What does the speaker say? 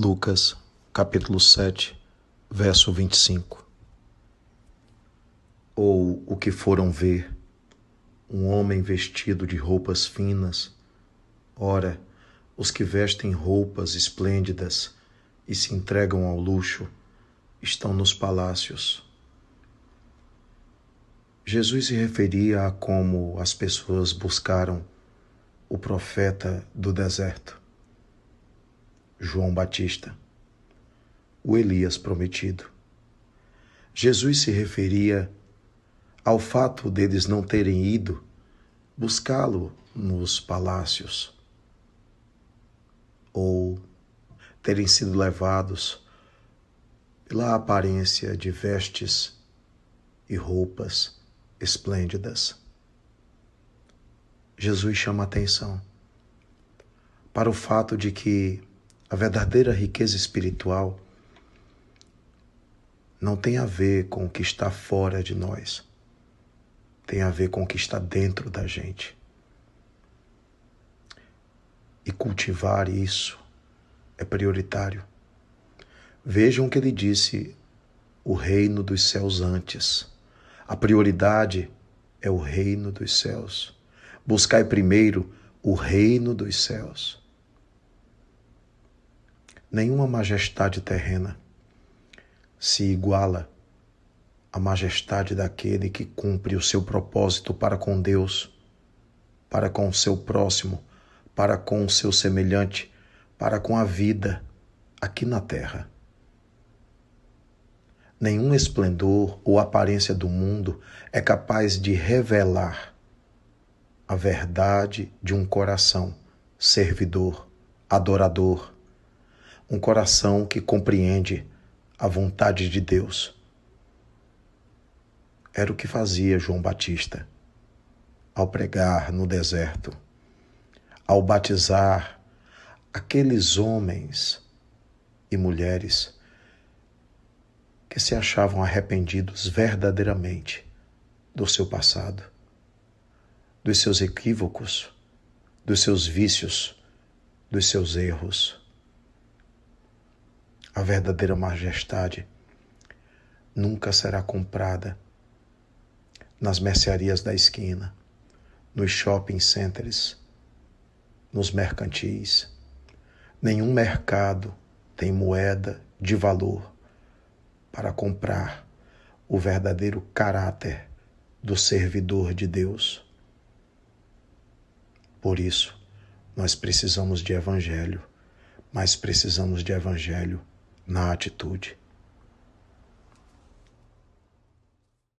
Lucas, capítulo 7, verso 25. Ou o que foram ver, um homem vestido de roupas finas. Ora, os que vestem roupas esplêndidas e se entregam ao luxo estão nos palácios. Jesus se referia a como as pessoas buscaram o profeta do deserto João Batista, o Elias prometido. Jesus se referia ao fato deles não terem ido buscá-lo nos palácios ou terem sido levados pela aparência de vestes e roupas esplêndidas. Jesus chama atenção para o fato de que a verdadeira riqueza espiritual não tem a ver com o que está fora de nós, tem a ver com o que está dentro da gente. E cultivar isso é prioritário. Vejam o que ele disse: o reino dos céus antes. A prioridade é o reino dos céus. Buscai primeiro o reino dos céus nenhuma majestade terrena se iguala à majestade daquele que cumpre o seu propósito para com Deus, para com o seu próximo, para com o seu semelhante, para com a vida aqui na terra. Nenhum esplendor ou aparência do mundo é capaz de revelar a verdade de um coração servidor, adorador, um coração que compreende a vontade de Deus. Era o que fazia João Batista ao pregar no deserto, ao batizar aqueles homens e mulheres que se achavam arrependidos verdadeiramente do seu passado, dos seus equívocos, dos seus vícios, dos seus erros a verdadeira majestade nunca será comprada nas mercearias da esquina, nos shopping centers, nos mercantis. Nenhum mercado tem moeda de valor para comprar o verdadeiro caráter do servidor de Deus. Por isso, nós precisamos de evangelho, mas precisamos de evangelho na atitude.